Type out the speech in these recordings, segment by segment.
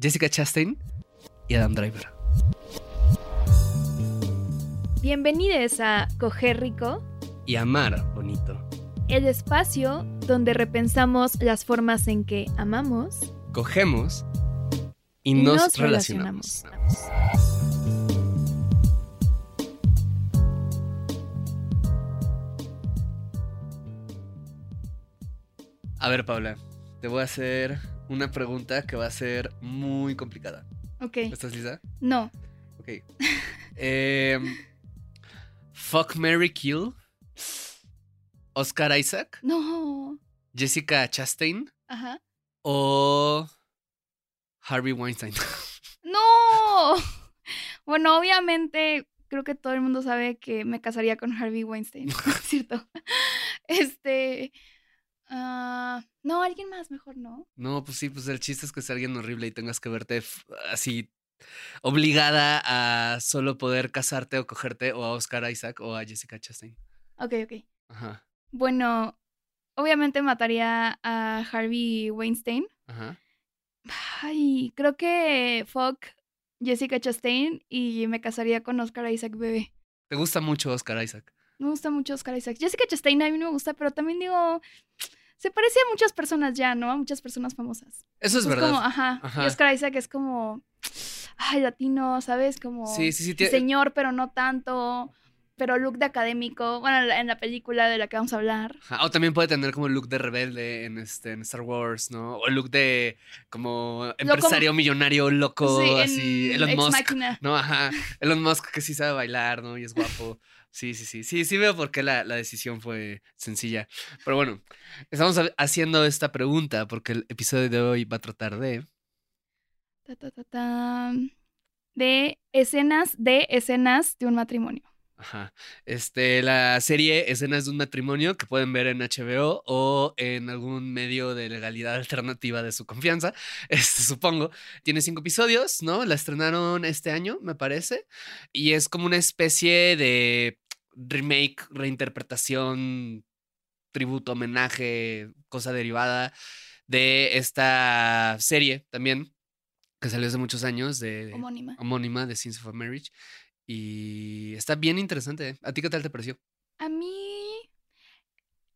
Jessica Chastain y Adam Driver. Bienvenidos a Coger Rico, Y amar bonito. el espacio donde repensamos las formas en que amamos Cogemos y, y nos, relacionamos. A ver, Paula, te voy a hacer una pregunta que va a ser muy complicada. Ok. ¿Estás lista? No. Ok. Em, fuck Mary Kill. Oscar Isaac. No. Jessica Chastain. Ajá. O Harvey Weinstein. No. Bueno, obviamente creo que todo el mundo sabe que me casaría con Harvey Weinstein. ¿Cierto? Este. Ah, no, alguien más mejor, ¿no? No, pues sí, pues el chiste es que sea alguien horrible y tengas que verte así obligada a solo poder casarte o cogerte o a Oscar Isaac o a Jessica Chastain. Ok, ok. Ajá, Bueno, obviamente mataría a Harvey Weinstein. ajá. Ay, creo que fuck Jessica Chastain y me casaría con Oscar Isaac bebé. ¿Te gusta mucho Oscar Isaac? Me gusta mucho Oscar Isaac. Jessica Chastain a mí no me gusta, pero también digo, se parece a muchas personas ya, ¿no? A muchas personas famosas. Eso es Es verdad. como, ajá. Ajá. Y Oscar Isaac es como, ay, latino, ¿sabes? Como Sí, sí, sí. señor, pero no tanto. Pero look de académico. Bueno, en la- película de la que vamos a hablar. Ajá, O también puede tener como look de rebelde en, este, en Star Wars, ¿no? O look de como empresario millonario loco, sí, así. en Elon Musk. No, ajá. Elon Musk que sí sabe bailar, ¿no? Y es guapo. Sí, sí, sí. Sí, sí veo por qué la, la decisión fue sencilla. Pero bueno, estamos ha- haciendo esta pregunta porque el episodio de hoy va a tratar de. Ta, ta, ta, ta. De escenas, de escenas de un matrimonio. Ajá. Este, la serie Escenas de un matrimonio que pueden ver en HBO o en algún medio de legalidad alternativa de su confianza. Este, supongo. Tiene cinco episodios, ¿no? La estrenaron este año, me parece. Y es como una especie de remake, reinterpretación, tributo, homenaje, cosa derivada de esta serie también, que salió hace muchos años, de Homónima. homónima de Scenes of a Marriage. Y está bien interesante. ¿eh? ¿A ti qué tal te pareció? A mí.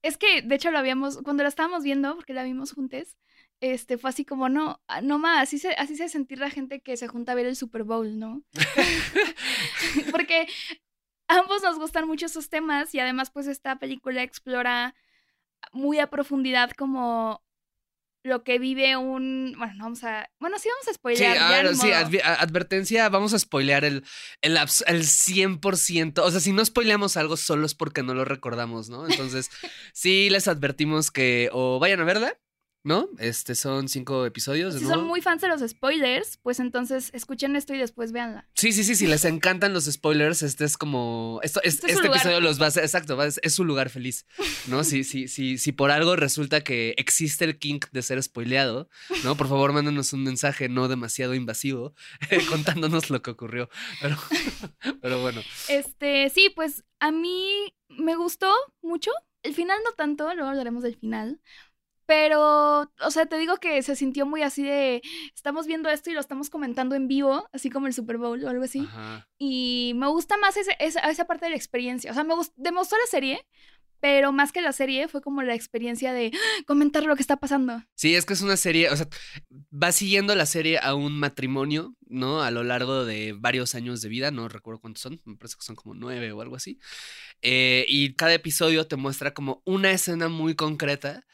Es que, de hecho, lo habíamos. Cuando la estábamos viendo, porque la vimos juntos, este, fue así como, no, ah, no más, así se, así se sentir la gente que se junta a ver el Super Bowl, ¿no? porque ambos nos gustan mucho esos temas y además, pues, esta película explora muy a profundidad como lo que vive un. Bueno, no vamos a. Bueno, sí vamos a Sí, spoilear. ya, ver, sí, a- advertencia, vamos a spoilear el, el, el 100%. O sea, si no spoileamos algo solo es porque no lo recordamos, ¿no? Entonces, sí les advertimos que o vayan a verla, ¿no? Este son cinco episodios. Si nuevo. son muy fans de los spoilers, pues entonces escuchen esto y después véanla. Sí, sí, sí, si les encantan los spoilers, este es como. Esto, es- Este es este episodio los va a. Exacto, va es su lugar feliz. ¿No? Si, si, si, si por algo resulta que existe el kink de ser spoileado, ¿no? Por favor, mándanos un mensaje no demasiado invasivo contándonos lo que ocurrió. Pero, pero bueno. Este, sí, pues a mí me gustó mucho. El final no tanto, luego hablaremos del final. Pero, o sea, te digo que se sintió muy así de, estamos viendo esto y lo estamos comentando en vivo, así como el Super Bowl o algo así. Ajá. Y me gusta más ese- esa, esa parte de la experiencia. O sea, me gust- demostró la serie, pero más que la serie fue como la experiencia de comentar lo que está pasando. Sí, es que es una serie, o sea, va siguiendo la serie a un matrimonio, ¿no? A lo largo de varios años de vida, no recuerdo cuántos son, me parece que son como nueve o algo así. Eh, y cada episodio te muestra como una escena muy concreta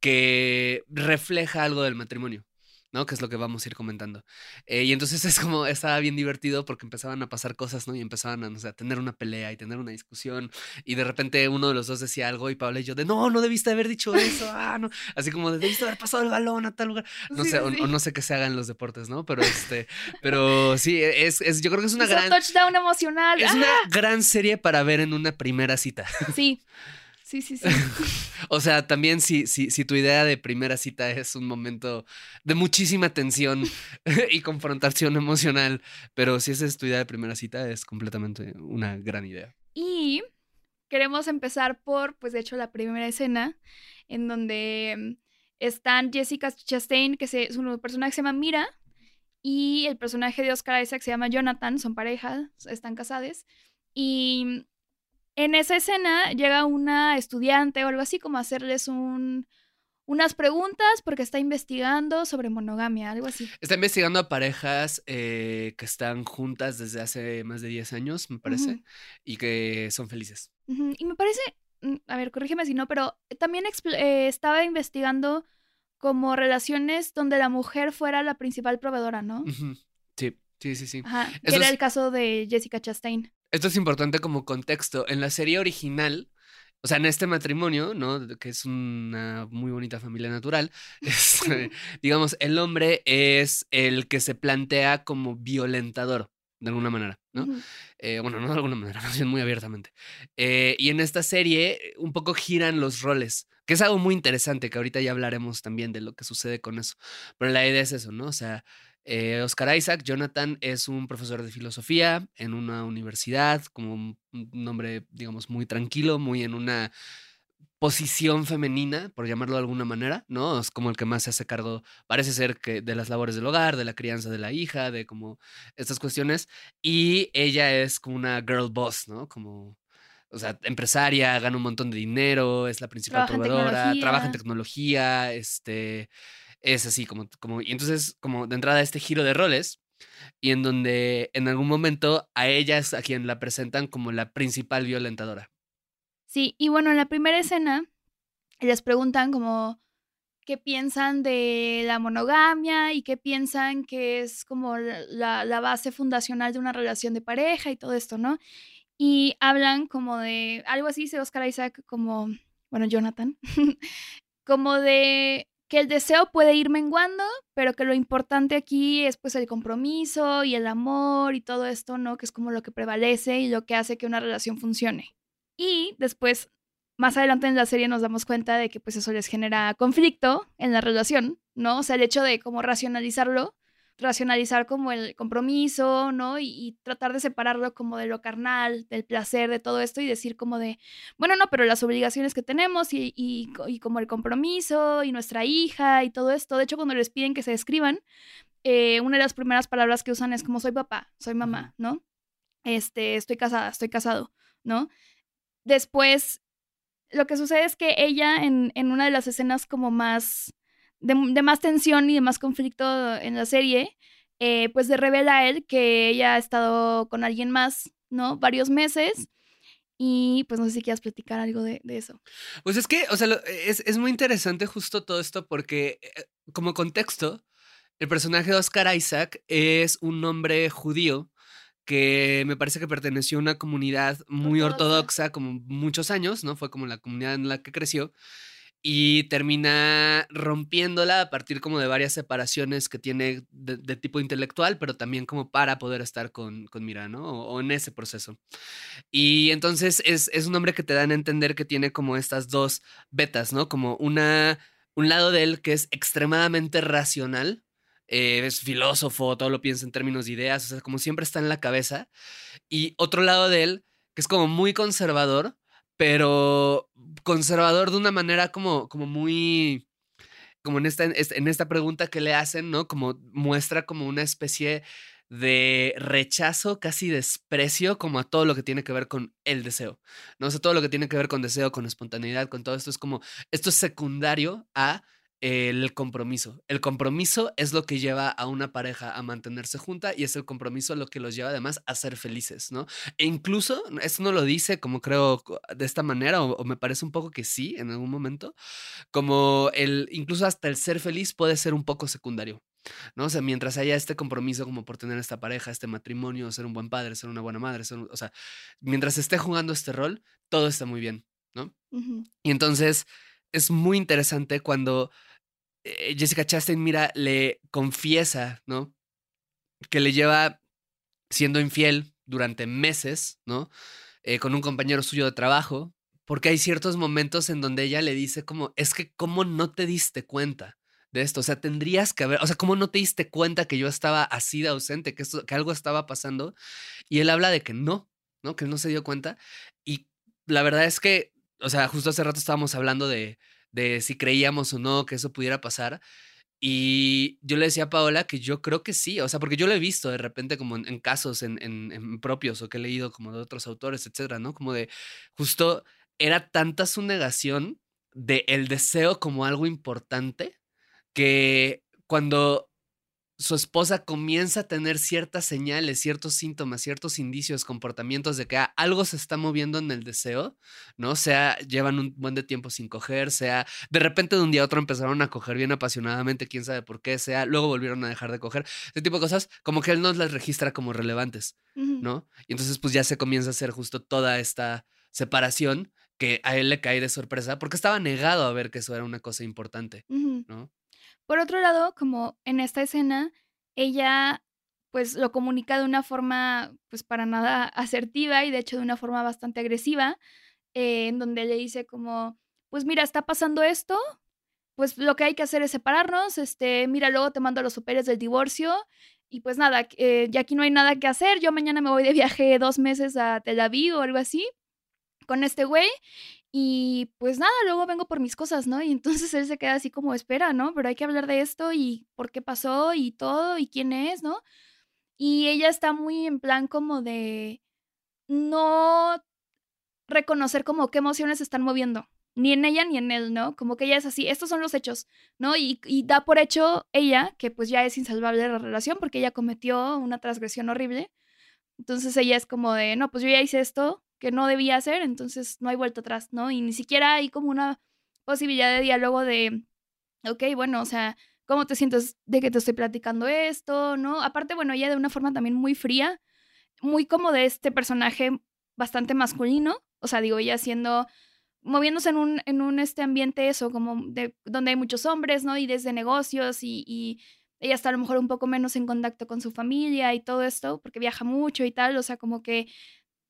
que refleja algo del matrimonio. ¿no? Que es lo que vamos a ir comentando. Eh, y entonces es como, estaba bien divertido porque empezaban a pasar cosas, ¿no? Y empezaban a, no sé, a tener una pelea y tener una discusión. Y de repente uno de los dos decía algo y Paula y yo de, no, no debiste haber dicho eso, ah, no. Así como, debiste haber pasado el balón a tal lugar. No Sí, sé, sí, o, no sé qué se haga en los deportes, ¿no? Pero este, pero sí, es, es yo creo que es una Hizo gran... touchdown emocional. Es ¡Ah! una gran serie para ver en una primera cita. Sí. Sí, sí, sí. O sea, también si, si, si tu idea de primera cita es un momento de muchísima tensión y confrontación emocional, pero si esa es tu idea de primera cita, es completamente una gran idea. Y queremos empezar por, pues de hecho, la primera escena en donde mm, están Jessica Chastain, que se, su personaje se llama Mira, y el personaje de Oscar Isaac se llama Jonathan, son pareja, están casados. Y en esa escena llega una estudiante o algo así como a hacerles un, unas preguntas porque está investigando sobre monogamia, algo así. Está investigando a parejas eh, que están juntas desde hace más de 10 años, me parece, y que son felices. Y me parece, mm, a ver, corrígeme si no, pero también eh, estaba investigando como relaciones donde la mujer fuera la principal proveedora, ¿no? Sí, sí, sí, sí. Ajá, que era es- el caso de Jessica Chastain. Esto es importante como contexto. En la serie original, o sea, en este matrimonio, ¿no? Que es una muy bonita familia natural, este, digamos, el hombre es el que se plantea como violentador, de alguna manera, ¿no? Eh, bueno, no de alguna manera, más bien muy abiertamente. Eh, y en esta serie eh, un poco giran los roles, que es algo muy interesante, que ahorita ya hablaremos también de lo que sucede con eso. Pero la idea es eso, ¿no? O sea, eh, Oscar Isaac, Jonathan, es un profesor de filosofía en una universidad, como un, un hombre, digamos, muy tranquilo, muy en una posición femenina, por llamarlo de alguna manera, ¿no? Es como el que más se hace cargo, parece ser que de las labores del hogar, de la crianza de la hija, de como estas cuestiones. Y ella es como una girl boss, ¿no? Como, o sea, empresaria, gana un montón de dinero, es la principal Trabaja en trabaja en tecnología, este, es así como, como, y entonces como de entrada este giro de roles y en donde en algún momento a ella es a quien la presentan como la principal violentadora. Sí, y bueno, en la primera escena les preguntan como qué piensan de la monogamia y qué piensan que es como la- la, la base fundacional de una relación de pareja y todo esto, ¿no? Y hablan como de algo así, dice Oscar Isaac, como, bueno, Jonathan, como de que el deseo puede ir menguando, pero que lo importante aquí es pues el compromiso y el amor y todo esto, ¿no? Que es como lo que prevalece y lo que hace que una relación funcione. Y después, más adelante en la serie nos damos cuenta de que pues eso les genera conflicto en la relación, ¿no? O sea, el hecho de como racionalizarlo, racionalizar como el compromiso, ¿no? Y, y tratar de separarlo como de lo carnal, del placer, de todo esto y decir como de, bueno, no, pero las obligaciones que tenemos y, y, y como el compromiso y nuestra hija y todo esto. De hecho, cuando les piden que se describan, eh, una de las primeras palabras que usan es como soy papá, soy mamá, ¿no? Este, estoy casada, estoy casado, ¿no? Después, lo que sucede es que ella en, en una de las escenas como más, de, de más tensión y de más conflicto en la serie, eh, pues le revela a él que ella ha estado con alguien más, ¿no? Varios meses. Y pues no sé si quieras platicar algo de, de eso. Pues es que, o sea, lo- es, es muy interesante justo todo esto porque eh, como contexto, el personaje de Oscar Isaac es un hombre judío que me parece que perteneció a una comunidad muy Ortodoxa. ortodoxa como muchos años, ¿no? Fue como la comunidad en la que creció y termina rompiéndola a partir como de varias separaciones que tiene de, tipo intelectual, pero también como para poder estar con, con Mira, ¿no? O, o en ese proceso. Y entonces es, es un hombre que te dan a entender que tiene como estas dos betas, ¿no? Como una, un lado de él que es extremadamente racional, eh, es filósofo, todo lo piensa en términos de ideas, o sea, como siempre está en la cabeza. Y otro lado de él que es como muy conservador, pero conservador de una manera como, como muy, como en esta, en esta pregunta que le hacen, ¿no? Como muestra como una especie de rechazo, casi desprecio, como a todo lo que tiene que ver con el deseo. ¿no? O sea, todo lo que tiene que ver con deseo, con espontaneidad, con todo esto es como, esto es secundario a el compromiso. El compromiso es lo que lleva a una pareja a mantenerse junta y es el compromiso lo que los lleva además a ser felices, ¿no? E incluso, esto no lo dice como creo de esta manera, o, o, me parece un poco que sí en algún momento, como el, incluso hasta el ser feliz puede ser un poco secundario. ¿no? O sea, mientras haya este compromiso como por tener esta pareja, este matrimonio, ser un buen padre, ser una buena madre, ser un- o sea, mientras esté jugando este rol, todo está muy bien, ¿no? Y entonces es muy interesante cuando Jessica Chastain, mira, le confiesa, ¿no? Que le lleva siendo infiel durante meses, ¿no? Eh, con un compañero suyo de trabajo, porque hay ciertos momentos en donde ella le dice como, es que cómo no te diste cuenta de esto, o sea, tendrías que haber, o sea, cómo no te diste cuenta que yo estaba así de ausente, que, esto, que algo estaba pasando, y él habla de que no, ¿no? Que él no se dio cuenta, y la verdad es que, o sea, justo hace rato estábamos hablando de, de si creíamos o no que eso pudiera pasar. Y yo le decía a Paola que yo creo que sí, o sea, porque yo lo he visto de repente como en, casos en, en- propios o que he leído como de otros autores, etcétera, ¿no? Como de justo era tanta su negación de el deseo como algo importante que cuando su esposa comienza a tener ciertas señales, ciertos síntomas, ciertos indicios, comportamientos de que ah, algo se está moviendo en el deseo, ¿no? Sea, llevan un buen de tiempo sin coger, sea, de repente de un día a otro empezaron a coger bien apasionadamente, quién sabe por qué, sea, luego volvieron a dejar de coger, ese tipo de cosas, como que él no las registra como relevantes. ¿no? Y entonces pues ya se comienza a hacer justo toda esta separación que a él le cae de sorpresa porque estaba negado a ver que eso era una cosa importante. ¿no? Por otro lado, como en esta escena, ella pues lo comunica de una forma pues para nada asertiva y de hecho de una forma bastante agresiva, eh, en donde le dice como, pues mira, está pasando esto, pues lo que hay que hacer es separarnos, este, mira, luego te mando los papeles del divorcio y pues nada, eh, ya aquí no hay nada que hacer, yo mañana me voy de viaje dos meses a Tel Aviv o algo así con este güey y pues nada, luego vengo por mis cosas, ¿no? Y entonces él se queda así como, espera, ¿no? Pero hay que hablar de esto y por qué pasó y todo y quién es, ¿no? Y ella está muy en plan como de no reconocer como qué emociones están moviendo, ni en ella ni en él, ¿no? Como que ella es así, estos son los hechos, ¿no? Y, y da por hecho ella que pues ya es insalvable la relación porque ella cometió una transgresión horrible. Entonces ella es como de, no, pues yo ya hice esto que no debía hacer, entonces no hay vuelta atrás, ¿no? Y ni siquiera hay como una posibilidad de diálogo de, ok, bueno, o sea, ¿cómo te sientes de que te estoy platicando esto, ¿no? Aparte, bueno, ella de una forma también muy fría, muy como de este personaje bastante masculino, o sea, digo, ella siendo, moviéndose en un, en un este ambiente eso, como de, donde hay muchos hombres, ¿no? Y desde negocios y, y ella está a lo mejor un poco menos en contacto con su familia y todo esto, porque viaja mucho y tal, o sea, como que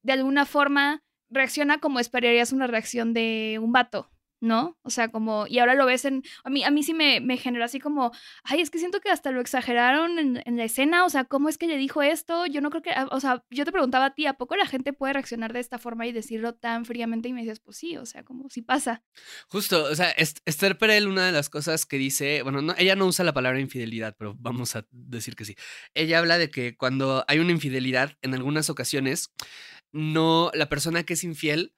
de alguna forma reacciona como esperarías una reacción de un vato, ¿no? O sea, como, y ahora lo ves en, a mí, a mí sí me, me generó así como, ay, es que siento que hasta lo exageraron en, la escena, o sea, ¿cómo es que le dijo esto? Yo no creo que, o sea, yo te preguntaba a ti, ¿a poco la gente puede reaccionar de esta forma y decirlo tan fríamente? Y me decías, pues sí, o sea, como si pasa. Justo, o sea, Est- Esther Perel, una de las cosas que dice, bueno, no, ella no usa la palabra infidelidad, pero vamos a decir que sí. Ella habla de que cuando hay una infidelidad, en algunas ocasiones, no, la persona que es infiel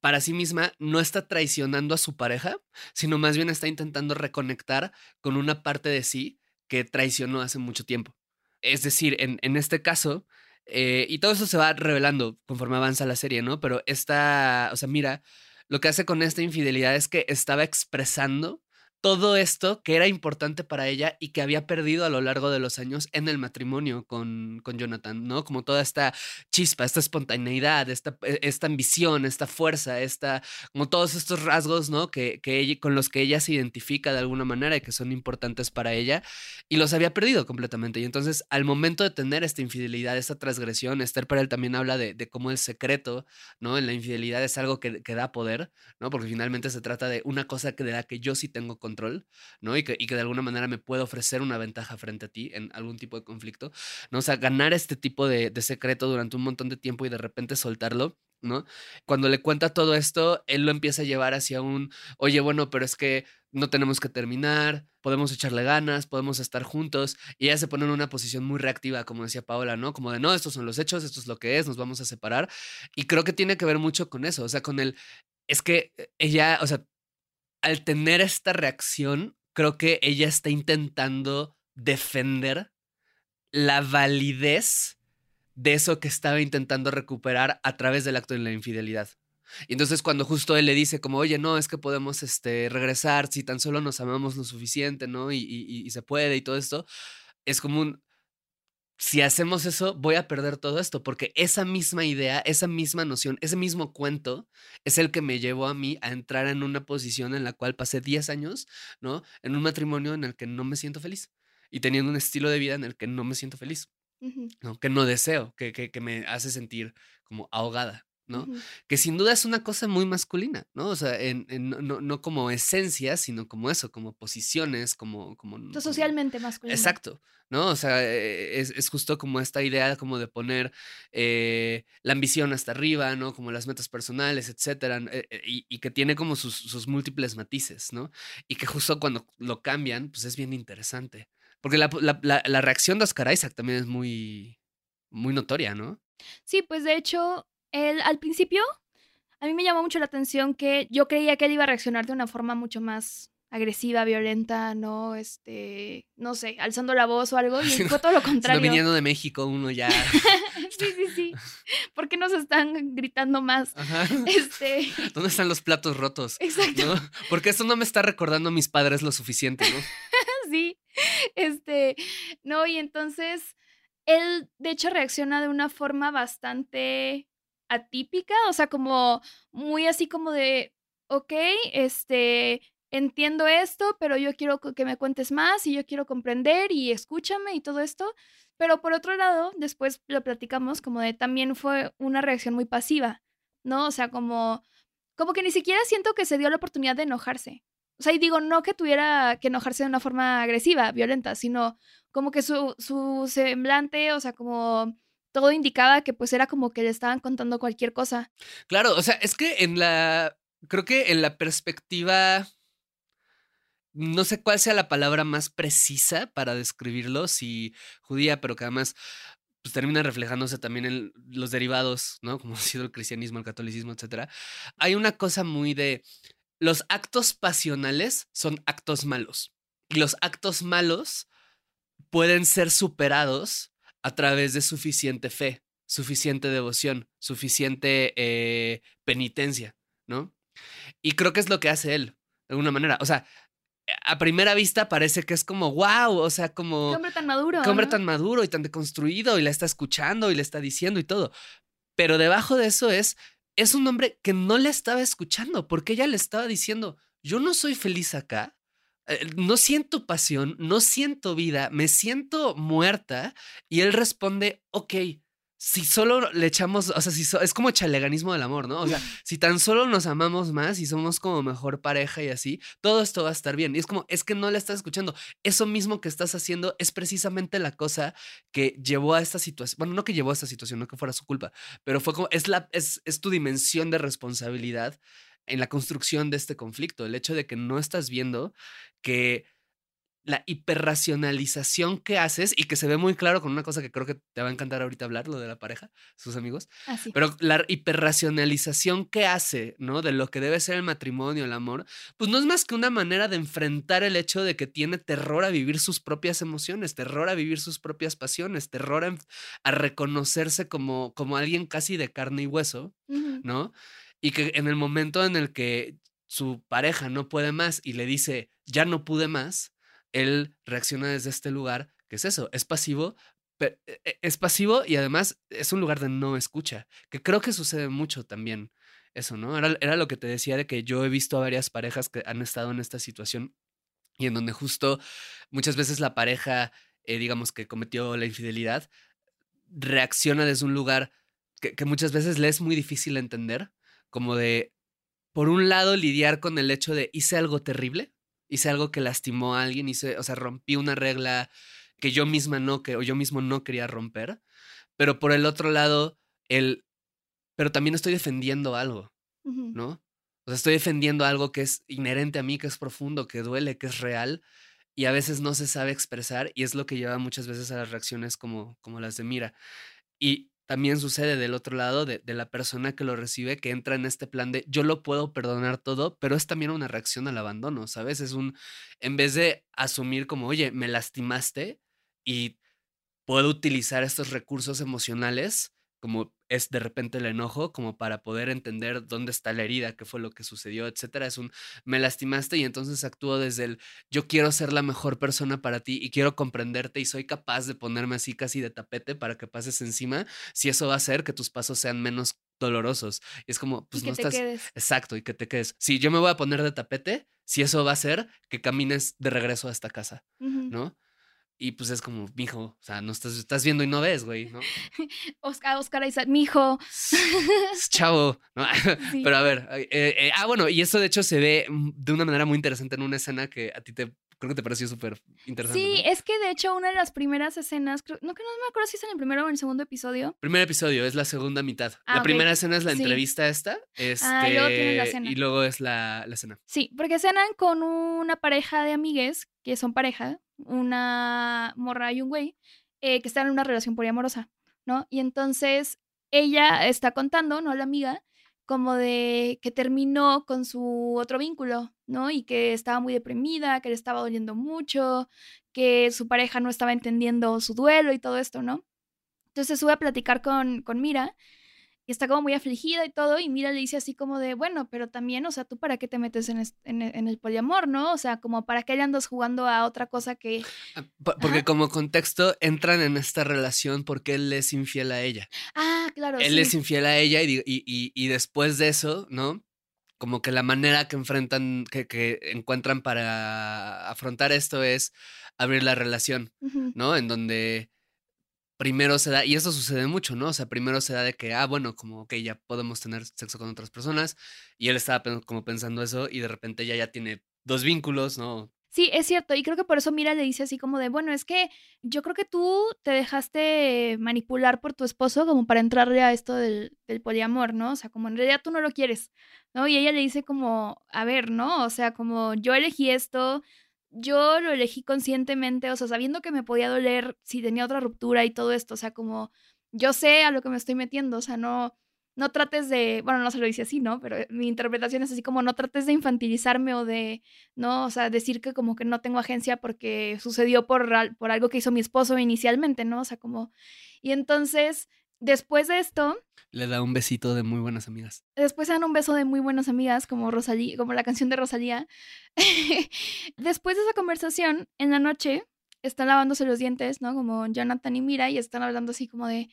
para sí misma no está traicionando a su pareja, sino más bien está intentando reconectar con una parte de sí que traicionó hace mucho tiempo. Es decir, en, en este caso, eh, y todo eso se va revelando conforme avanza la serie, ¿no? Pero esta, o sea, mira, lo que hace con esta infidelidad es que estaba expresando todo esto que era importante para ella y que había perdido a lo largo de los años en el matrimonio con, con Jonathan, ¿no? Como toda esta chispa, esta espontaneidad, esta, e, esta ambición, esta fuerza, esta, como todos estos rasgos, ¿no? Que, que ella, con los que ella se identifica de alguna manera y que son importantes para ella y los había perdido completamente. Y entonces, al momento de tener esta infidelidad, esta transgresión, Esther Perel también habla de, de cómo el secreto, ¿no? En la infidelidad es algo que, que da poder, ¿no? Porque finalmente se trata de una cosa que de la que yo sí tengo control, ¿no? Y que, y que de alguna manera me puede ofrecer una ventaja frente a ti en algún tipo de conflicto, ¿no? O sea, ganar este tipo de, de secreto durante un montón de tiempo y de repente soltarlo ¿no? Cuando le cuenta todo esto, él lo empieza a llevar hacia un, oye, bueno, pero es que no tenemos que terminar, podemos echarle ganas, podemos estar juntos. Y ella se pone en una posición muy reactiva, como decía Paola, ¿no? Como de, no, estos son los hechos, esto es lo que es, nos vamos a separar. Y creo que tiene que ver mucho con eso, o sea, con el, es que ella, o sea, al tener esta reacción, creo que ella está intentando defender la validez de eso que estaba intentando recuperar a través del acto de la infidelidad. Y entonces cuando justo él le dice como, oye, no, es que podemos este, regresar si tan solo nos amamos lo suficiente, ¿no? Y, y se puede y todo esto, es como un, si hacemos eso, voy a perder todo esto, porque esa misma idea, esa misma noción, ese mismo cuento es el que me llevó a mí a entrar en una posición en la cual pasé 10 años, ¿no? En un matrimonio en el que no me siento feliz y teniendo un estilo de vida en el que no me siento feliz, ¿no? Que no deseo, que, que, que me hace sentir como ahogada. ¿No? Que sin duda es una cosa muy masculina, ¿no? O sea, en, no, no, como esencia, sino como eso, como posiciones, como... como socialmente masculino. Exacto, ¿no? O sea, e, es, es justo como esta idea como de poner eh, la ambición hasta arriba, ¿no? Como las metas personales, etcétera, eh, y, y, que tiene como sus, sus múltiples matices, ¿no? Y que justo cuando lo cambian, pues es bien interesante. Porque la, la, la, la reacción de Oscar Isaac también es muy, muy notoria, ¿no? Sí, pues de hecho, él al principio, a mí me llamó mucho la atención que yo creía que él iba a reaccionar de una forma mucho más agresiva, violenta, no, este, no sé, alzando la voz o algo, y fue todo lo contrario. viniendo de México uno ya. sí, sí, sí. ¿Por qué nos están gritando más? Ajá. Este. ¿Dónde están los platos rotos? Exacto. Porque eso no me está recordando a mis padres lo suficiente, ¿no? sí. Este, no, y entonces él de hecho reacciona de una forma bastante atípica, o sea, como muy así como de, ok, este, entiendo esto, pero yo quiero que me cuentes más y yo quiero comprender y escúchame y todo esto. Pero por otro lado, después lo platicamos como de también fue una reacción muy pasiva, ¿no? O sea, como, como que ni siquiera siento que se dio la oportunidad de enojarse. O sea, y digo, no que tuviera que enojarse de una forma agresiva, violenta, sino como que su, su semblante, o sea, como todo indicaba que pues era como que le estaban contando cualquier cosa. Claro, o sea, es que en la, creo que en la perspectiva, no sé cuál sea la palabra más precisa para describirlo, si judía, pero que además pues termina reflejándose también en los derivados, ¿no? Como ha sido el cristianismo, el catolicismo, etcétera. Hay una cosa muy de los actos pasionales son actos malos y los actos malos pueden ser superados a través de suficiente fe, suficiente devoción, suficiente eh, penitencia, ¿no? Y creo que es lo que hace él, de alguna manera. O sea, a primera vista parece que es como, wow, o sea, como... Qué hombre tan maduro. Qué hombre tan maduro y tan deconstruido y la está escuchando y le está diciendo y todo. Pero debajo de eso es, es un hombre que no le estaba escuchando porque ella le estaba diciendo, yo no soy feliz acá, no siento pasión, no siento vida, me siento muerta. Y él responde, ok, si solo le echamos, o sea, si es como chaleganismo del amor, ¿no? O sea, si tan solo nos amamos más y somos como mejor pareja y así, todo esto va a estar bien. Y es como, es que no le estás escuchando. Eso mismo que estás haciendo es precisamente la cosa que llevó a esta situación. Bueno, no que llevó a esta situación, no que fuera su culpa, pero fue como, es, la, es, es tu dimensión de responsabilidad en la construcción de este conflicto, el hecho de que no estás viendo que la hiperracionalización que haces y que se ve muy claro con una cosa que creo que te va a encantar ahorita hablar, lo de la pareja, sus amigos, ah, pero la hiperracionalización que hace, ¿no? De lo que debe ser el matrimonio, el amor, pues no es más que una manera de enfrentar el hecho de que tiene terror a vivir sus propias emociones, terror a vivir sus propias pasiones, terror a, a reconocerse como, como alguien casi de carne y hueso, ¿no? Y que en el momento en el que su pareja no puede más y le dice, ya no pude más, él reacciona desde este lugar, que es eso, es pasivo, e, e, es pasivo y además es un lugar de no escucha, que creo que sucede mucho también eso, ¿no? Era, era lo que te decía de que yo he visto a varias parejas que han estado en esta situación y en donde justo muchas veces la pareja, eh, digamos que cometió la infidelidad, reacciona desde un lugar que, que muchas veces le es muy difícil entender, como de, por un lado, lidiar con el hecho de hice algo terrible, hice algo que lastimó a alguien, hice, o sea, rompí una regla que yo misma no, que, o yo mismo no quería romper, pero por el otro lado, el pero también estoy defendiendo algo. ¿no? O sea, estoy defendiendo algo que es inherente a mí, que es profundo, que duele, que es real, y a veces no se sabe expresar, y es lo que lleva muchas veces a las reacciones como, como las de Mira. Y también sucede del otro lado de, de la persona que lo recibe, que entra en este plan de yo lo puedo perdonar todo, pero es también una reacción al abandono, ¿sabes? Es un, en vez de asumir como, oye, me lastimaste y puedo utilizar estos recursos emocionales, como es de repente el enojo, como para poder entender dónde está la herida, qué fue lo que sucedió, etcétera. Es un me lastimaste y entonces actúo desde el yo quiero ser la mejor persona para ti y quiero comprenderte y soy capaz de ponerme así casi de tapete para que pases encima, si eso va a hacer que tus pasos sean menos dolorosos. Y es como, pues y que no te estás quedes. exacto y que te quedes. Si yo me voy a poner de tapete, si eso va a hacer que camines de regreso a esta casa. ¿no? Y pues es como, mijo, o sea, no estás, estás viendo y no ves, güey, ¿no? Oscar, Oscar Isaac, mi hijo. Es Chavo, ¿no? Sí. Pero a ver, eh, eh, ah, bueno, y eso de hecho se ve de una manera muy interesante en una escena que a ti te, creo que te pareció súper interesante. Sí, ¿no? es que de hecho una de las primeras escenas, creo- no que no me acuerdo si es en el primero o en el segundo episodio. Primer episodio es la segunda mitad. Ah, la primera escena es la Sí. entrevista esta. Este, Ah, y luego tienen la cena. Y luego es la, la cena. Sí, porque cenan con una pareja de amigues, que son pareja, una morra y un güey, eh, que están en una relación poliamorosa, ¿no? Y entonces ella está contando, ¿no? La amiga, como de que terminó con su otro vínculo, ¿no? Y que estaba muy deprimida, que le estaba doliendo mucho, que su pareja no estaba entendiendo su duelo y todo esto, ¿no? Entonces sube a platicar con, con Mira y está como muy afligida y todo, y Mira le dice así como de, bueno, pero también, o sea, ¿tú para qué te metes en, e- en el poliamor, no? O sea, como para qué le andas jugando a otra cosa que... Ah, po- Porque Ajá. como contexto entran en esta relación porque él es infiel a ella. Ah, claro, él sí. es infiel a ella y, y, y- y después de eso, ¿no? Como que la manera que enfrentan, que, que encuentran para afrontar esto es abrir la relación. ¿no? En donde primero se da, y eso sucede mucho, ¿no? O sea, primero se da de que, ah, bueno, como que ya podemos tener sexo con otras personas, y él estaba como pensando eso, y de repente ella ya tiene dos vínculos, ¿no? Sí, es cierto, y creo que por eso Mira le dice así como de, bueno, es que yo creo que tú te dejaste manipular por tu esposo como para entrarle a esto del, del poliamor, ¿no? O sea, como en realidad tú no lo quieres, ¿no? Y ella le dice como, a ver, ¿no? O sea, como yo elegí esto, yo lo elegí conscientemente, o sea, sabiendo que me podía doler si tenía otra ruptura y todo esto, o sea, como yo sé a lo que me estoy metiendo, o sea, no, no trates de, bueno, no se lo dice así, ¿no? Pero mi interpretación es así como no trates de infantilizarme o de, ¿no? O sea, decir que como que no tengo agencia porque sucedió por, por algo que hizo mi esposo inicialmente, ¿no? O sea, como... Y entonces, después de esto, Le da un besito de muy buenas amigas. Después se dan un beso de muy buenas amigas, como Rosalía, como la canción de Rosalía. Después de esa conversación, en la noche, están lavándose los dientes, ¿no? Como Jonathan y Mira, y están hablando así como de.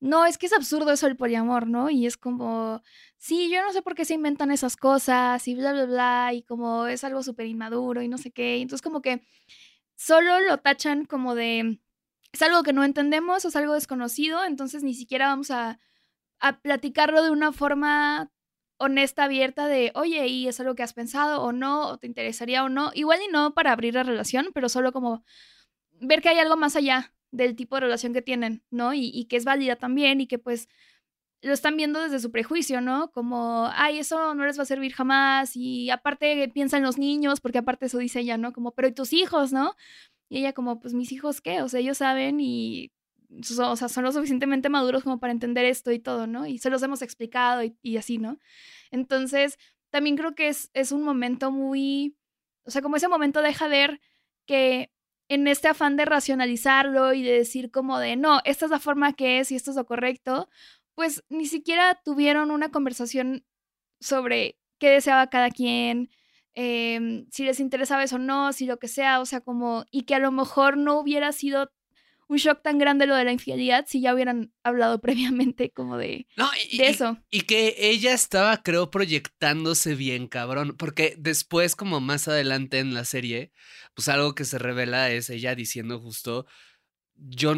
No, es que es absurdo eso del poliamor, ¿no? Y es como, sí, yo no sé por qué se inventan esas cosas y bla, bla, bla, y como es algo súper inmaduro y no sé qué. Y entonces como que solo lo tachan como de, es algo que no entendemos, es algo desconocido, entonces ni siquiera vamos a, a platicarlo de una forma honesta, abierta de, oye, ¿y es algo que has pensado o no? ¿O te interesaría o no? Igual y no para abrir la relación, pero solo como ver que hay algo más allá del tipo de relación que tienen, ¿no? Y, que es válida también y que pues lo están viendo desde su prejuicio, ¿no? Como, ay, eso no les va a servir jamás y aparte piensa en los niños, porque aparte eso dice ella, ¿no? Como, pero ¿y tus hijos, no? Y ella como, pues mis hijos qué, o sea, ellos saben y, o sea, son lo suficientemente maduros como para entender esto y todo, ¿no? Y se los hemos explicado y, y así, ¿no? Entonces, también creo que es, es un momento muy, o sea, como ese momento deja ver que en este afán de racionalizarlo y de decir como de, no, esta es la forma que es y esto es lo correcto, pues ni siquiera tuvieron una conversación sobre qué deseaba cada quien, em, si les interesaba eso o no, si lo que sea, o sea, como, y que a lo mejor no hubiera sido un shock tan grande lo de la infidelidad si ya hubieran hablado previamente como de, No, y, de eso. Y que ella estaba, creo, proyectándose bien, cabrón. Porque después, como más adelante en la serie, pues algo que se revela es ella diciendo justo, yo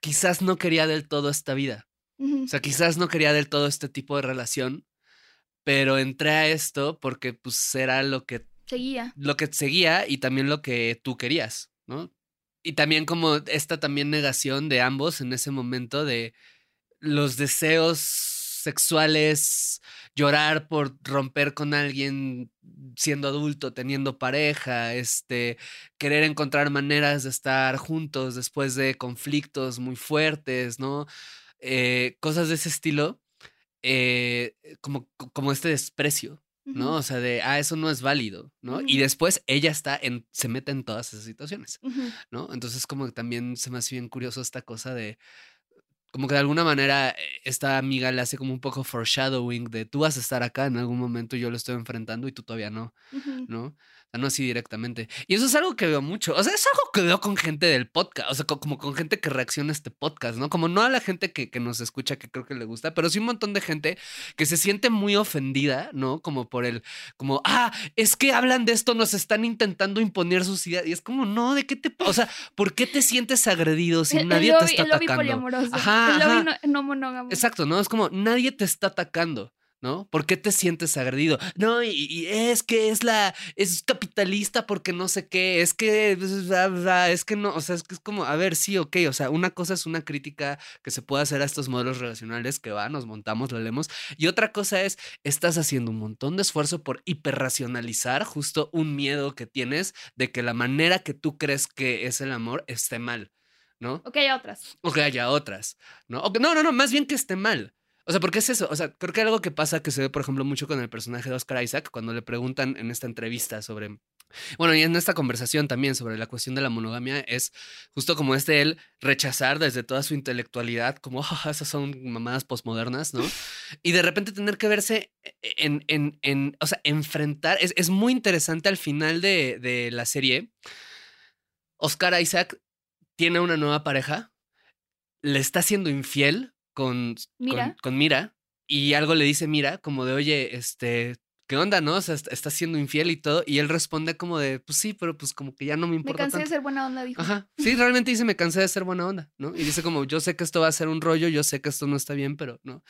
quizás no quería del todo esta vida. O sea, quizás no quería del todo este tipo de relación, pero entré a esto porque pues era lo que Seguía. lo que seguía y también lo que tú querías, ¿no? Y también como esta también negación de ambos en ese momento de los deseos sexuales, llorar por romper con alguien siendo adulto, teniendo pareja, este, querer encontrar maneras de estar juntos después de conflictos muy fuertes, ¿no? Eh, cosas de ese estilo, eh, como, como este desprecio, ¿no? O sea, de, ah, eso no es válido, ¿no? Y después ella está en, se mete en todas esas situaciones. ¿no? Entonces como que también se me hace bien curioso esta cosa de, como que de alguna manera eh, esta amiga le hace como un poco foreshadowing de tú vas a estar acá en algún momento, yo lo estoy enfrentando y tú todavía no. ¿no? Sea, no así directamente. Y eso es algo que veo mucho. O sea, es algo que veo con gente del podcast. O sea, co- como con gente que reacciona a este podcast, ¿no? Como no a la gente que, que nos escucha, que creo que le gusta, pero sí un montón de gente que se siente muy ofendida, ¿no? Como por el, como, ah, es que hablan de esto, nos están intentando imponer sus ideas. Y es como, no, ¿de qué te pasa? O sea, ¿por qué te sientes agredido si El- el nadie te está el lobby atacando? poliamoroso. Ajá, el lobby ajá. no, no monógamo. Exacto, ¿no? Es como nadie te está atacando, ¿no? ¿Por qué te sientes agredido? No, y, y es que es la, es capitalista porque no sé qué, es que, bla, es que no, o sea, es que es como, a ver, sí, ok, o sea, una cosa es una crítica que se puede hacer a estos modelos relacionales que va, nos montamos, lo leemos, y otra cosa es, estás haciendo un montón de esfuerzo por hiperracionalizar justo un miedo que tienes de que la manera que tú crees que es el amor esté mal, ¿no? Ok, hay otras. o que haya otras, ¿no? O que- no, no, no, más bien que esté mal. O sea, porque es eso. O sea, creo que algo que pasa que se ve, por ejemplo, mucho con el personaje de Oscar Isaac, cuando le preguntan en esta entrevista sobre. Bueno, y en esta conversación también sobre la cuestión de la monogamia, es justo como este él rechazar desde toda su intelectualidad, como "Ah, esas son mamadas posmodernas, ¿no? Y de repente tener que verse en, en, en o sea, enfrentar. Es, es muy interesante al final de, de la serie. Oscar Isaac tiene una nueva pareja, le está siendo infiel con Mira. Con, con Mira y algo le dice Mira como de, oye, este, ¿qué onda, no? O sea, est- está siendo infiel y todo. Y él responde como de, pues sí, pero pues como que ya no me Me importa cansé de tanto. ser buena onda, dijo. Ajá, sí, realmente dice, me cansé de ser buena onda, ¿no? Y dice como, yo sé que esto va a ser un rollo, yo sé que esto no está bien, pero no.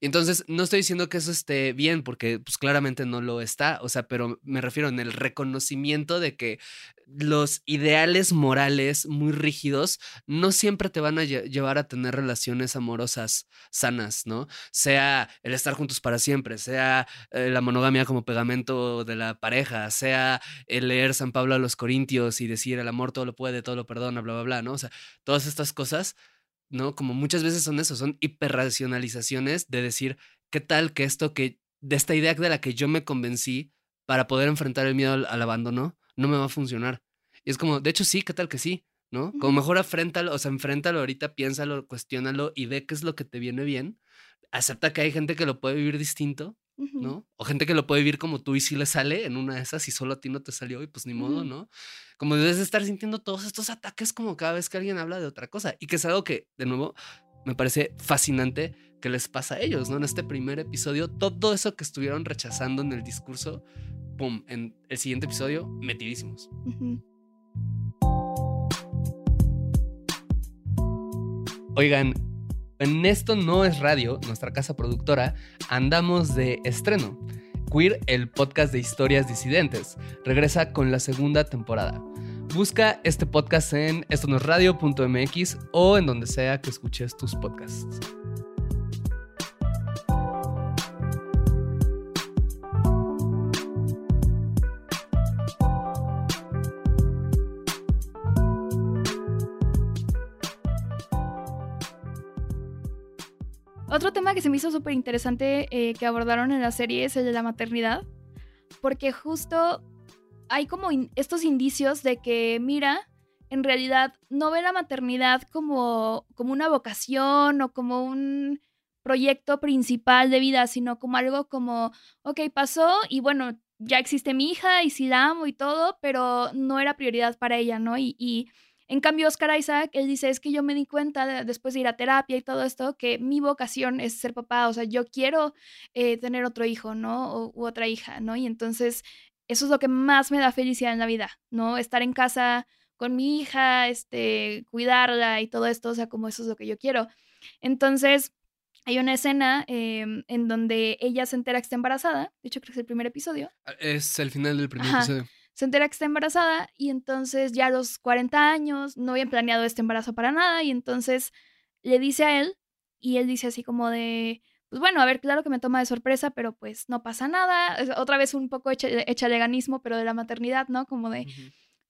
Y entonces, no estoy diciendo que eso esté bien, porque pues claramente no lo está, o sea, pero me refiero en el reconocimiento de que los ideales morales muy rígidos no siempre te van a lle- llevar a tener relaciones amorosas sanas, ¿no? Sea el estar juntos para siempre, sea eh, la monogamia como pegamento de la pareja, sea el leer San Pablo a los Corintios y decir el amor todo lo puede, todo lo perdona, bla, bla, bla, ¿no? O sea, todas estas cosas, ¿no? Como muchas veces son eso, son hiperracionalizaciones de decir, ¿qué tal que esto que, de esta idea de la que yo me convencí para poder enfrentar el miedo al, al abandono, no me va a funcionar? Y es como, de hecho sí, ¿qué tal que sí? ¿No? Como mejor afréntalo, o sea, enfréntalo ahorita, piénsalo, cuestiónalo y ve qué es lo que te viene bien. Acepta que hay gente que lo puede vivir distinto, ¿no? O gente que lo puede vivir como tú y si le sale en una de esas y solo a ti no te salió y pues ni modo. ¿no? Como debes de estar sintiendo todos estos ataques como cada vez que alguien habla de otra cosa y que es algo que, de nuevo, me parece fascinante que les pasa a ellos, ¿no? En este primer episodio, todo eso que estuvieron rechazando en el discurso, ¡pum! En el siguiente episodio, metidísimos. Oigan, en esto no es radio, nuestra casa productora, andamos de estreno. Queer, el podcast de historias disidentes, regresa con la segunda temporada. Busca este podcast en estonosradio.mx o en donde sea que escuches tus podcasts. Otro tema que se me hizo súper interesante eh, que abordaron en la serie es el de la maternidad, porque justo hay como in- estos indicios de que Mira en realidad no ve la maternidad como, como una vocación o como un proyecto principal de vida, sino como algo como, ok, pasó y bueno, ya existe mi hija y sí la amo y todo, pero no era prioridad para ella, ¿no? Y en cambio, Oscar Isaac, él dice, es que yo me di cuenta de- después de ir a terapia y todo esto, que mi vocación es ser papá, o sea, yo quiero eh, tener otro hijo, ¿no? O, u otra hija, ¿no? Y entonces, eso es lo que más me da felicidad en la vida, ¿no? Estar en casa con mi hija, este, cuidarla y todo esto, o sea, como eso es lo que yo quiero. Entonces, hay una escena em, en donde ella se entera que está embarazada, de hecho creo que es el primer episodio, Es el final del primer Ajá. episodio. Se entera que está embarazada y entonces ya a los 40 años no habían planeado este embarazo para nada y entonces le dice a él y él dice así como de, pues bueno, a ver, claro que me toma de sorpresa, pero pues no pasa nada. Es otra vez un poco hecha, echaleganismo, pero de la maternidad, ¿no? Como de,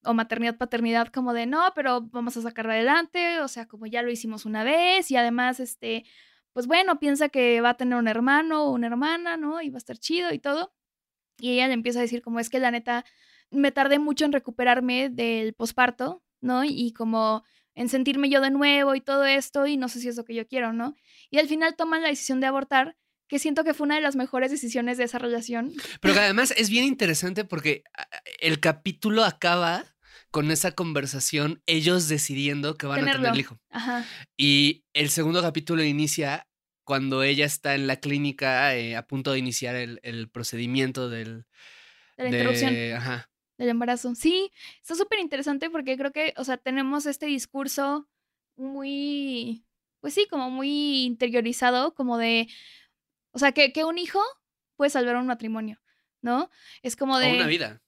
o maternidad, paternidad, como de, no, pero vamos a sacarla adelante, o sea, como ya lo hicimos una vez y además, este, pues bueno, piensa que va a tener un hermano o una hermana, ¿no? Y va a estar chido y todo. Y ella le empieza a decir como es que la neta, me tardé mucho en recuperarme del posparto, ¿no? Y como en sentirme yo de nuevo y todo esto, y no sé si es lo que yo quiero, ¿no? Y al final toman la decisión de abortar, que siento que fue una de las mejores decisiones de esa relación. Pero que además es bien interesante porque ah, el capítulo acaba con esa conversación, ellos decidiendo que van a tener el hijo. Ajá. Y el segundo capítulo inicia cuando ella está en la clínica eh, a punto de iniciar el, procedimiento del... De la interrupción. Ajá del embarazo. Sí, está súper interesante porque creo que, o sea, tenemos este discurso muy, pues sí, como muy interiorizado, como de, o sea, que, que un hijo puede salvar un matrimonio, ¿no? Es como de... O una vida.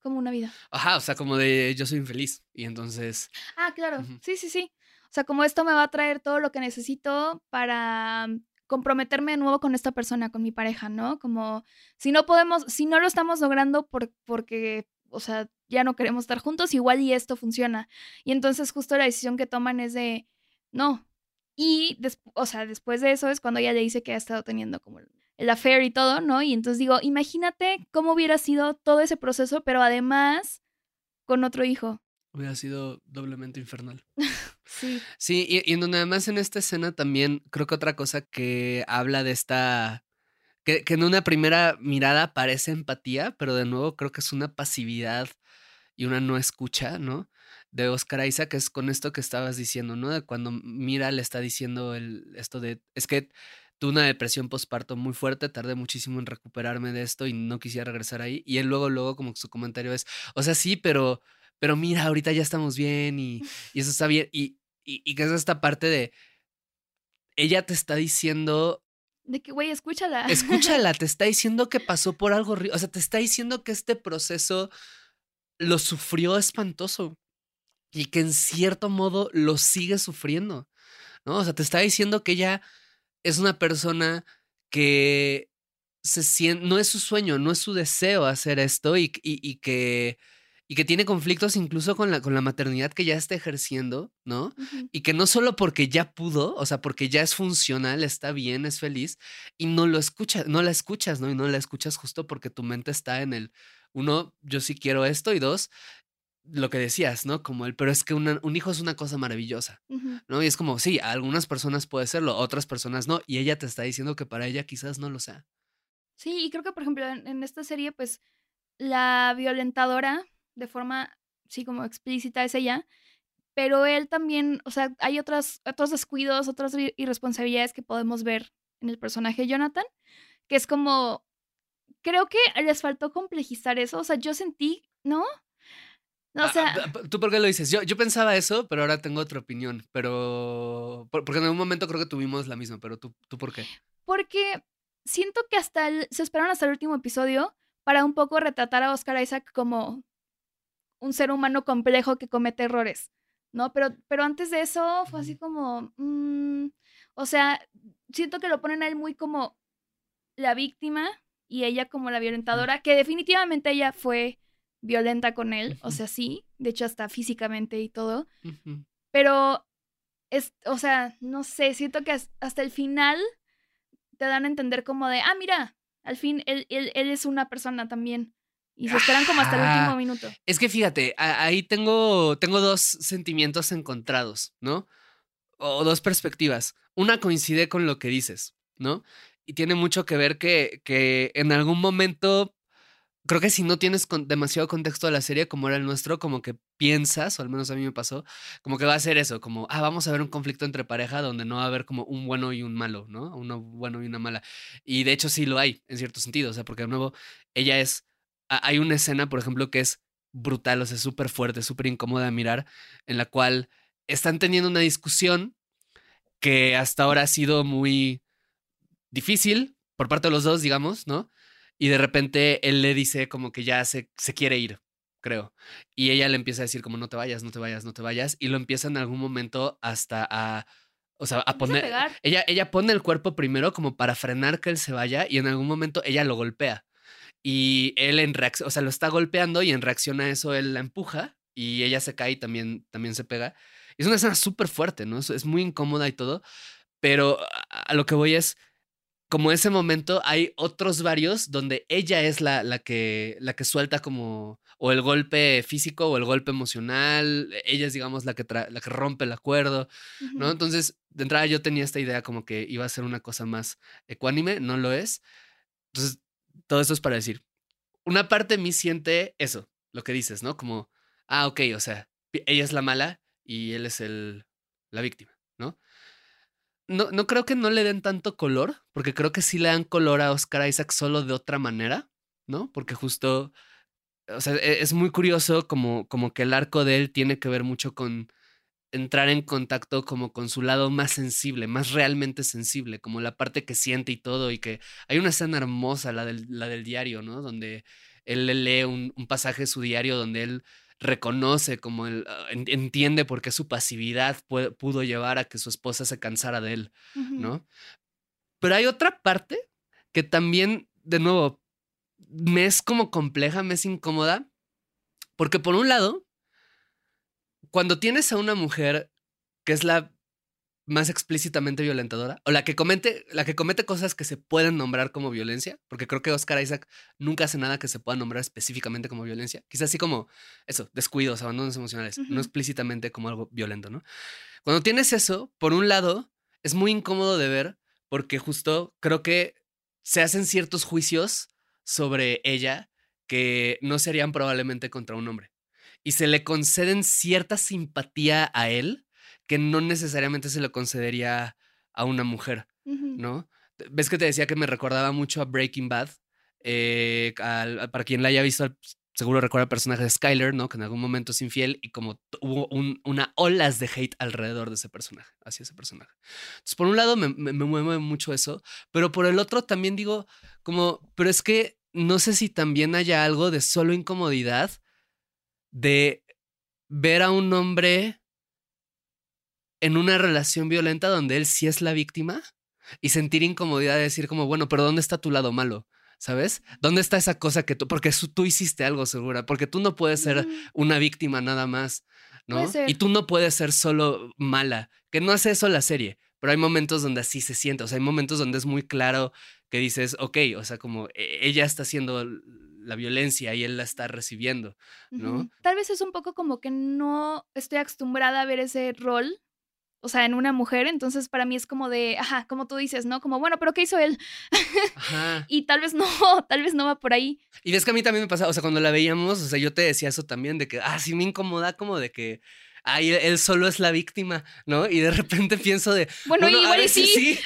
Como una vida. Ajá, o sea, como de yo soy infeliz y entonces... Ah, claro, sí, sí, sí. O sea, como esto me va a traer todo lo que necesito para comprometerme de nuevo con esta persona, con mi pareja, ¿no? Como si no podemos, si no lo estamos logrando por, porque o sea, ya no queremos estar juntos, igual y esto funciona. Y entonces justo la decisión que toman es de, no. Y, o sea, después de eso es cuando ella le dice que ha estado teniendo como el affair y todo, ¿no? Y entonces digo, imagínate cómo hubiera sido todo ese proceso, pero además con otro hijo. Hubiera sido doblemente infernal. sí. Sí, y, y además en esta escena también creo que otra cosa que habla de esta que, en una primera mirada parece empatía, pero de nuevo creo que es una pasividad y una no escucha, ¿no? De Oscar Isaac, que es con esto que estabas diciendo, ¿no? De cuando Mira le está diciendo el, esto de, es que tuve una depresión postparto muy fuerte, tardé muchísimo en recuperarme de esto y no quisiera regresar ahí. Y él luego, luego, como su comentario es, o sea, sí, pero, pero mira, ahorita ya estamos bien y, y eso está bien. Y, y, y que es esta parte de, ella te está diciendo de que, güey, escúchala. Escúchala, te está diciendo que pasó por algo O sea, te está diciendo que este proceso lo sufrió espantoso y que en cierto modo lo sigue sufriendo. ¿No? O sea, te está diciendo que ella es una persona que se siente, no es su sueño, no es su deseo hacer esto y, y que y que tiene conflictos incluso con la, con la maternidad que ya está ejerciendo, ¿no? Y que no solo porque ya pudo, o sea, porque ya es funcional, está bien, es feliz, y no lo escuchas, no la escuchas, ¿no? Y no la escuchas justo porque tu mente está en el, uno, yo sí quiero esto, y dos, lo que decías, ¿no? Como el, pero es que un hijo es una cosa maravillosa, ¿no? Y es como, sí, a algunas personas puede serlo, otras personas no, y ella te está diciendo que para ella quizás no lo sea. Sí, y creo que, por ejemplo, en esta serie, pues, la violentadora de forma, sí, como explícita es ella, pero él también, o sea, hay otras, otros descuidos, otras irresponsabilidades que podemos ver en el personaje Jonathan, que es como, creo que les faltó complejizar eso, o sea, yo sentí, ¿no? o ah, sea, ah, ¿Tú por qué lo dices? Yo, yo pensaba eso, pero ahora tengo otra opinión. Pero. Porque en algún momento creo que tuvimos la misma, pero tú, ¿tú por qué? Porque siento que hasta el, se esperaron hasta el último episodio para un poco retratar a Oscar Isaac como un ser humano complejo que comete errores, ¿no? Pero, pero antes de eso fue así como, mm, o sea, siento que lo ponen a él muy como la víctima y ella como la violentadora, que definitivamente ella fue violenta con él, o sea, sí, de hecho hasta físicamente y todo, pero es, o sea, no sé, siento que hasta el final te dan a entender como de, ah, mira, al fin él, él, él es una persona también. Y se esperan como hasta el último minuto. Es que fíjate, ahí tengo, tengo dos sentimientos encontrados, ¿no? O dos perspectivas. Una coincide con lo que dices, ¿no? Y tiene mucho que ver que, que en algún momento, creo que si no tienes demasiado contexto de la serie como era el nuestro, como que piensas, o al menos a mí me pasó, como que va a ser eso, como, ah, vamos a ver un conflicto entre pareja donde no va a haber como un bueno y un malo, ¿no? Uno bueno y una mala. Y de hecho sí lo hay, en cierto sentido, o sea, porque de nuevo, ella es hay una escena, por ejemplo, que es brutal, o sea, súper fuerte, súper incómoda de mirar, en la cual están teniendo una discusión que hasta ahora ha sido muy difícil por parte de los dos, digamos, ¿no? Y de repente él le dice como que ya se, se quiere ir, creo. Y ella le empieza a decir como no te vayas, no te vayas, no te vayas. Y lo empieza en algún momento hasta a O sea, a poner. Ella, ella pone el cuerpo primero como para frenar que él se vaya y en algún momento ella lo golpea. Y él en reacción, o sea, lo está golpeando y en reacción a eso él la empuja y ella se cae y también, también se pega. Es una escena súper fuerte, ¿no? Es, es muy incómoda y todo, pero a, a lo que voy es, como ese momento hay otros varios donde ella es la, la, que, la que suelta como o el golpe físico o el golpe emocional, ella es digamos la que, la que rompe el acuerdo, ¿no? Entonces, de entrada yo tenía esta idea como que iba a ser una cosa más ecuánime, no lo es. Entonces, todo esto es para decir, una parte de mí siente eso, lo que dices, ¿no? Como, ah, ok, o sea, ella es la mala y él es el, la víctima, ¿no? No, no creo que no le den tanto color, porque creo que sí le dan color a Oscar Isaac solo de otra manera, ¿no? Porque justo, o sea, e- es muy curioso como, como que el arco de él tiene que ver mucho con entrar en contacto como con su lado más sensible, más realmente sensible, como la parte que siente y todo, y que hay una escena hermosa, la del, la del diario, ¿no? Donde él le lee un, un pasaje de su diario donde él reconoce, como él ah, en- entiende por qué su pasividad pudo llevar a que su esposa se cansara de él. ¿no? Pero hay otra parte que también, de nuevo, me es como compleja, me es incómoda, porque por un lado, cuando tienes a una mujer que es la más explícitamente violentadora, o la que comete, la que comete cosas que se pueden nombrar como violencia, porque creo que Oscar Isaac nunca hace nada que se pueda nombrar específicamente como violencia, quizás así como eso, descuidos, abandonos emocionales, no explícitamente como algo violento, ¿no? Cuando tienes eso, por un lado, es muy incómodo de ver, porque justo creo que se hacen ciertos juicios sobre ella que no serían probablemente contra un hombre. Y se le conceden cierta simpatía a él que no necesariamente se le concedería a una mujer. ¿no? ¿Ves que te decía que me recordaba mucho a Breaking Bad? Eh, al- al- para quien la haya visto, seguro recuerda el personaje de Skyler, ¿no? Que en algún momento es infiel y como hubo un- una olas de hate alrededor de ese personaje, hacia ese personaje. Entonces, por un lado me, me, me mueve mucho eso, pero por el otro también digo, como, pero es que no sé si también haya algo de solo incomodidad de ver a un hombre en una relación violenta donde él sí es la víctima y sentir incomodidad de decir como, bueno, pero ¿dónde está tu lado malo? ¿Sabes? ¿Dónde está esa cosa que tú, porque tú hiciste algo segura, porque tú no puedes ser una víctima nada más, ¿no? Y tú no puedes ser solo mala, que no hace eso la serie, pero hay momentos donde así se siente, o sea, hay momentos donde es muy claro que dices, ok, o sea, como e- ella está haciendo la violencia y él la está recibiendo, ¿no? Tal vez es un poco como que no estoy acostumbrada a ver ese rol, o sea, en una mujer, entonces para mí es como de, ajá, como tú dices, ¿no? Como, bueno, pero ¿qué hizo él? Ajá. Y tal vez no, tal vez no va por ahí. Y ves que a mí también me pasaba, o sea, cuando la veíamos, o sea, yo te decía eso también, de que, ah, sí me incomoda como de que, ay, él, solo es la víctima, ¿no? Y de repente pienso de, Bueno, a igual y veces sí, sí,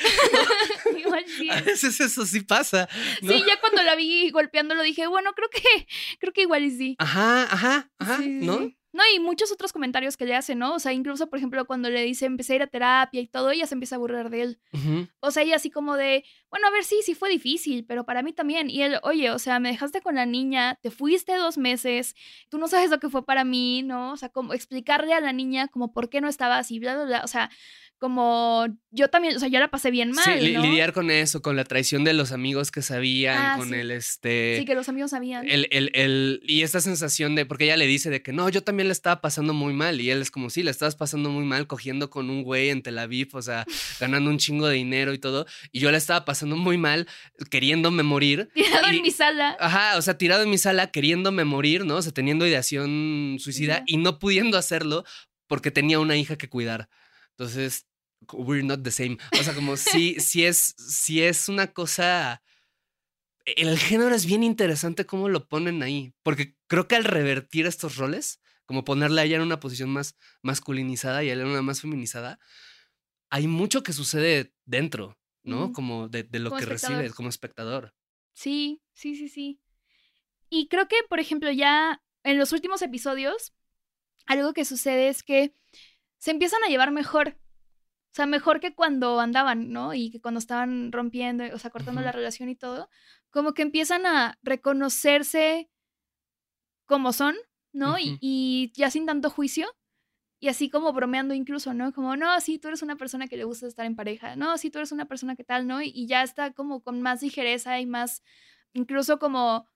igual sí. a veces eso sí pasa, ¿no? Sí, ya cuando la vi golpeándolo dije, bueno, creo que, creo que igual y sí. Ajá, ajá, ajá, Sí, ¿no? sí. No, y muchos otros comentarios que le hace, ¿no? O sea, incluso, por ejemplo, cuando le dice empecé a ir a terapia y todo, ella se empieza a burlar de él. O sea, ella así como de, bueno, a ver, sí, sí fue difícil, pero para mí también. Y él, oye, o sea, me dejaste con la niña, te fuiste dos meses, tú no sabes lo que fue para mí, ¿no? O sea, como explicarle a la niña como por qué no estaba así, bla, bla, bla. O sea, como yo también, o sea, yo la pasé bien mal, Sí, lidiar con eso, con la traición de los amigos que sabían, Ah, con sí. el este. Sí, que los amigos sabían. El, el, el- y esta sensación de, porque ella le dice de que no, yo también le estaba pasando muy mal. Y él es como, sí, le estabas pasando muy mal cogiendo con un güey en Tel Aviv, o sea, ganando un chingo de dinero y todo. Y yo le estaba pasando muy mal, queriéndome morir. Tirado y- en mi sala. Ajá, o sea, tirado en mi sala, queriéndome morir, ¿no? O sea, teniendo ideación suicida y no pudiendo hacerlo porque tenía una hija que cuidar. Entonces, we're not the same. O sea, como si, si es, si es una cosa. El género es bien interesante cómo lo ponen ahí. Porque creo que al revertir estos roles, como ponerla a ella en una posición más masculinizada y a él en una más feminizada, hay mucho que sucede dentro, ¿no? Como de, de lo Como que espectador. recibe como espectador. Sí, sí, sí, sí. Y creo que, por ejemplo, ya en los últimos episodios, algo que sucede es que se empiezan a llevar mejor. O sea, mejor que cuando andaban, ¿no? Y que cuando estaban rompiendo, o sea, cortando la Ujú. relación y todo. Como que empiezan a reconocerse como son, ¿no? Y- Ujú. y, ya sin tanto juicio. y así como bromeando incluso, ¿no? Como, no, sí, tú eres una persona que le gusta estar en pareja, no, sí, tú eres una persona que tal, ¿no? Y, y ya está como con más ligereza y más, incluso como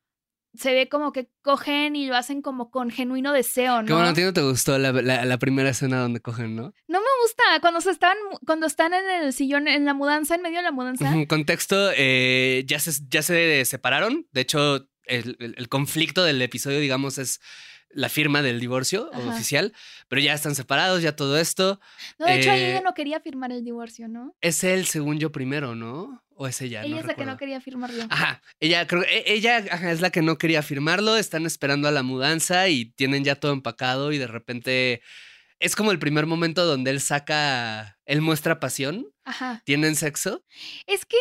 se ve como que cogen y lo hacen como con genuino deseo, ¿no? Qué bueno, a ti no te gustó la, la- la primera escena donde cogen, ¿no? No me gusta cuando se están, cuando están en el sillón, en la mudanza, en medio de la mudanza. Contexto, eh, ya, se, ya se separaron. De hecho, el, el- el conflicto del episodio, digamos, es la firma del divorcio Ajá. oficial, pero ya están separados, ya todo esto. No, de hecho, eh, ella no quería firmar el divorcio, ¿no? Es él, según yo, primero, ¿no? ¿O es ella? ella No es la que no quería firmarlo. Ajá, ella creo e- ella ajá, es la que no quería firmarlo, están esperando a la mudanza y tienen ya todo empacado y de repente es como el primer momento donde él saca, él muestra pasión, Ajá. tienen sexo. Es que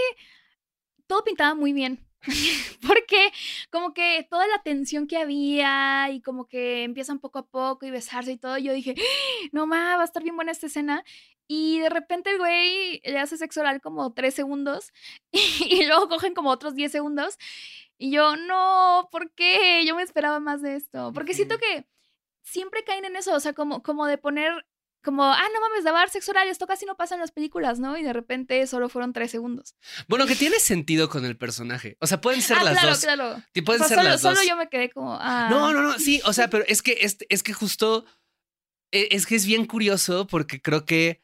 todo pintaba muy bien. Porque como que toda la tensión que había y como que empiezan poco a poco y besarse y todo, yo dije, "¡Ah! no ma, va a estar bien buena esta escena. Y de repente el güey le hace sexo oral como tres segundos y, luego cogen como otros 10 segundos. Y yo, no, ¿por qué? Yo me esperaba más de esto. Porque siento que siempre caen en eso, o sea, como, como de poner, como, ah, no mames, dar sexo oral, esto casi no pasa en las películas, ¿no? Y de repente solo fueron tres segundos. Bueno, que tiene sentido con el personaje. O sea, pueden ser ah, las claro, dos. claro. Ti- Pueden O sea, ser solo, las dos. solo yo me quedé como, ah. No, no, no, sí, o sea, pero es que es, es que justo e- es que es bien curioso porque creo que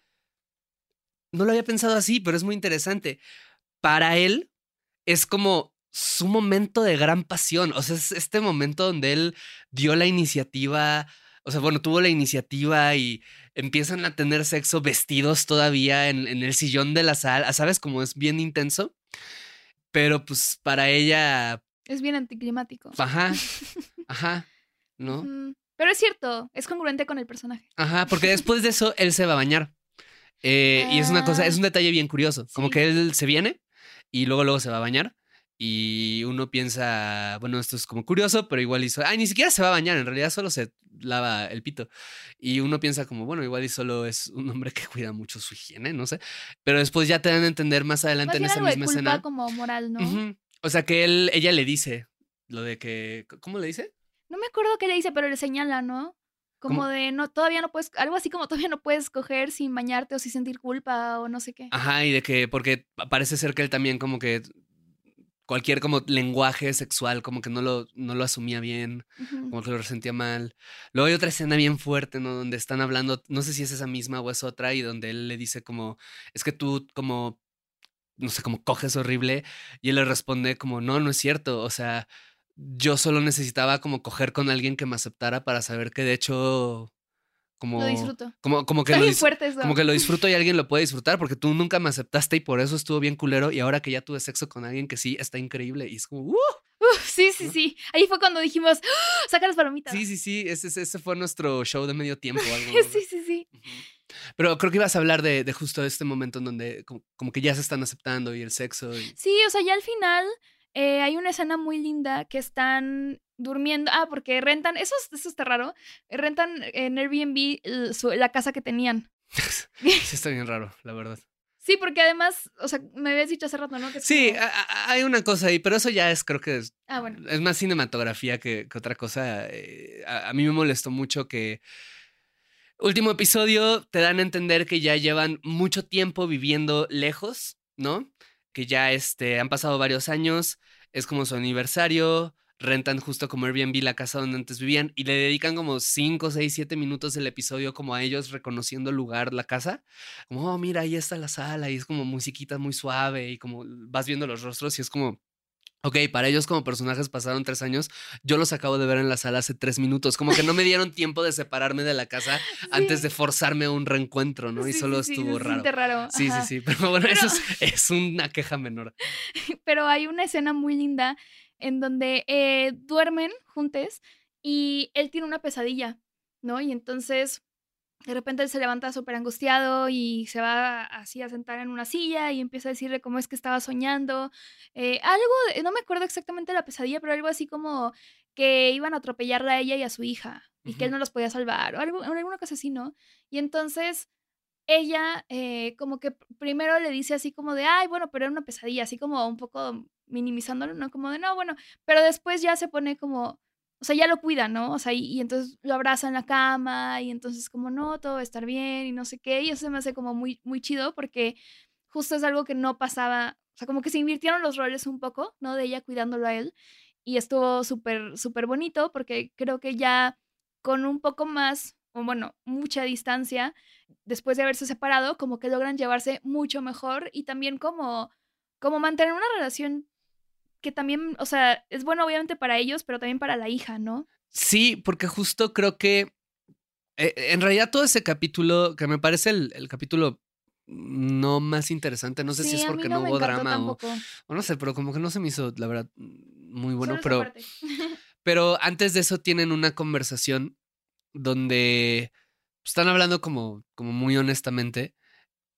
no lo había pensado así, pero es muy interesante. Para él es como su momento de gran pasión, o sea, es este momento donde él dio la iniciativa, o sea, bueno, tuvo la iniciativa y empiezan a tener sexo vestidos todavía en, en el sillón de la sala, ¿sabes? Como es bien intenso. Pero pues para ella, Es bien anticlimático. ajá, ajá, ¿no? Mm, Pero es cierto, es congruente con el personaje. Ajá, porque después de eso él se va a bañar. Eh, Y es una cosa, es un detalle bien curioso. Como Sí. que él se viene y luego luego se va a bañar. Y uno piensa, bueno, esto es como curioso, pero igual hizo. Ay, ni siquiera se va a bañar, en realidad solo se lava el pito. Y uno piensa como, bueno, igual y solo es un hombre que cuida mucho su higiene, no sé. Pero después ya te dan a entender más adelante Más en esa algo de misma culpa escena. como moral, ¿no? O sea que él, ella le dice lo de que. ¿Cómo le dice? No me acuerdo qué le dice, pero le señala, ¿no? Como ¿Cómo? de, no, todavía no puedes, algo así como todavía no puedes coger sin bañarte o sin sentir culpa o no sé qué. Ajá, y de que, porque parece ser que él también como que cualquier como lenguaje sexual como que no lo, no lo asumía bien, como que lo resentía mal. Luego hay otra escena bien fuerte, ¿no? Donde están hablando, no sé si es esa misma o es otra, y donde él le dice como, es que tú como, no sé, como coges horrible, y él le responde como, no, no es cierto, o sea, yo solo necesitaba como coger con alguien que me aceptara para saber que de hecho... Como, Lo disfruto. Como, como que Está lo bien fuerte eso. como que lo disfruto y alguien lo puede disfrutar porque tú nunca me aceptaste y por eso estuvo bien culero y ahora que ya tuve sexo con alguien que sí está increíble y es como, ¡uh! Sí, sí, sí. Ahí fue cuando dijimos, ¡Ah! saca las palomitas. Sí, sí, sí, ese, ese- fue nuestro show de medio tiempo. algo, sí, sí, sí. Pero creo que ibas a hablar de, de justo este momento en donde como, como que ya se están aceptando y el sexo. Y... Sí, o sea, ya al final eh, hay una escena muy linda que están durmiendo. Ah, porque rentan, eso, es- eso está raro. Rentan en Airbnb su- la casa que tenían. Sí, está bien raro, la verdad. Sí, porque además, o sea, me habías dicho hace rato, ¿no? Que Sí, como- hay una cosa ahí, pero eso ya es, creo que es, Ah, bueno. es más cinematografía que, que otra cosa. Eh, A, a mí me molestó mucho que último episodio te dan a entender que ya llevan mucho tiempo viviendo lejos, ¿no? Que ya este, han pasado varios años, es como su aniversario, rentan justo como Airbnb la casa donde antes vivían y le dedican como 5, 6, 7 minutos del episodio como a ellos reconociendo el lugar, la casa. Como, oh, mira, ahí está la sala y es como musiquita muy suave y como vas viendo los rostros y es como... Ok, para ellos como personajes pasaron tres años. Yo los acabo de ver en la sala hace tres minutos. Como que no me dieron tiempo de separarme de la casa antes de forzarme a un reencuentro, ¿no? Y solo sí, estuvo raro. raro. Sí, sí, sí. Pero bueno, Pero- eso es, es una queja menor. Pero hay una escena muy linda en donde eh, duermen juntos y él tiene una pesadilla, ¿no? Y entonces de repente él se levanta súper angustiado y se va así a sentar en una silla y empieza a decirle cómo es que estaba soñando. Eh, algo, de- no me acuerdo exactamente la pesadilla, pero algo así como que iban a atropellarla a ella y a su hija y que él no los podía salvar o algo, alguna cosa así, ¿no? Y entonces ella eh, como que pr- primero le dice así como de, ay, bueno, pero era una pesadilla, así como un poco minimizándolo, ¿no? Como de, no, bueno, pero después ya se pone como, o sea, ya lo cuida, ¿no? O sea, y, entonces lo abraza en la cama y entonces como, no, todo va a estar bien y no sé qué. Y eso se me hace como muy, muy chido porque justo es algo que no pasaba, o sea, como que se invirtieron los roles un poco, ¿no? De ella cuidándolo a él. Y estuvo súper, súper bonito porque creo que ya con un poco más, o bueno, mucha distancia, después de haberse separado, como que logran llevarse mucho mejor y también como, como mantener una relación que también, o sea, es bueno obviamente para ellos, pero también para la hija, ¿no? Sí, porque justo creo que eh, en realidad todo ese capítulo, que me parece el, capítulo no más interesante, no sé si es porque no, hubo drama o, o, no sé, pero como que no se me hizo, la verdad, muy bueno, pero, pero antes de eso tienen una conversación donde están hablando como, como muy honestamente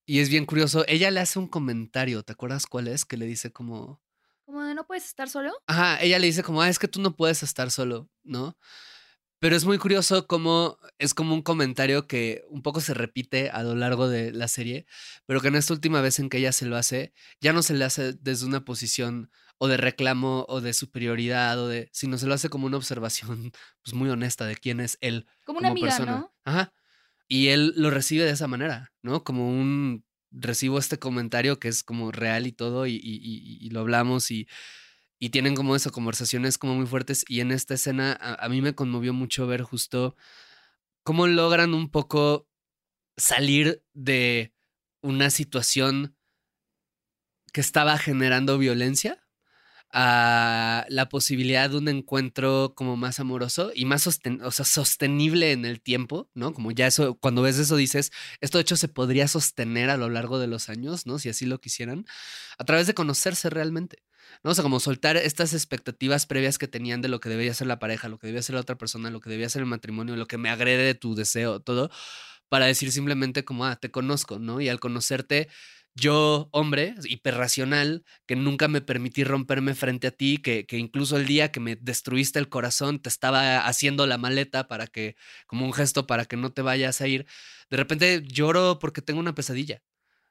y es bien curioso, ella le hace un comentario, ¿te acuerdas cuál es? Que le dice como... Como de no puedes estar solo. Ajá, ella le dice como, ah, es que tú no puedes estar solo, ¿no? Pero es muy curioso cómo es como un comentario que un poco se repite a lo largo de la serie, pero que en esta última vez en que ella se lo hace, ya no se le hace desde una posición o de reclamo o de superioridad o de, sino se lo hace como una observación pues muy honesta de quién es él. Como una amiga, persona. ¿no? Ajá. Y él lo recibe de esa manera, ¿no? Como un recibo este comentario que es como real y todo, y, lo hablamos y, y, tienen como eso, conversaciones como muy fuertes. Y en esta escena a, mí me conmovió mucho ver justo cómo logran un poco salir de una situación que estaba generando violencia a la posibilidad de un encuentro como más amoroso y más o sea, sostenible en el tiempo, ¿no? Como ya eso, cuando ves eso dices, esto de hecho se podría sostener a lo largo de los años, ¿no? Si así lo quisieran, a través de conocerse realmente, ¿no? O sea, como soltar estas expectativas previas que tenían de lo que debía ser la pareja, lo que debía ser la otra persona, lo que debía ser el matrimonio, lo que me agrede de tu deseo, todo, para decir simplemente como, ah, te conozco, ¿no? Y al conocerte yo, hombre, hiperracional, que nunca me permití romperme frente a ti, que, que, incluso el día que me destruiste el corazón, te estaba haciendo la maleta para que, como un gesto para que no te vayas a ir, de repente lloro porque tengo una pesadilla,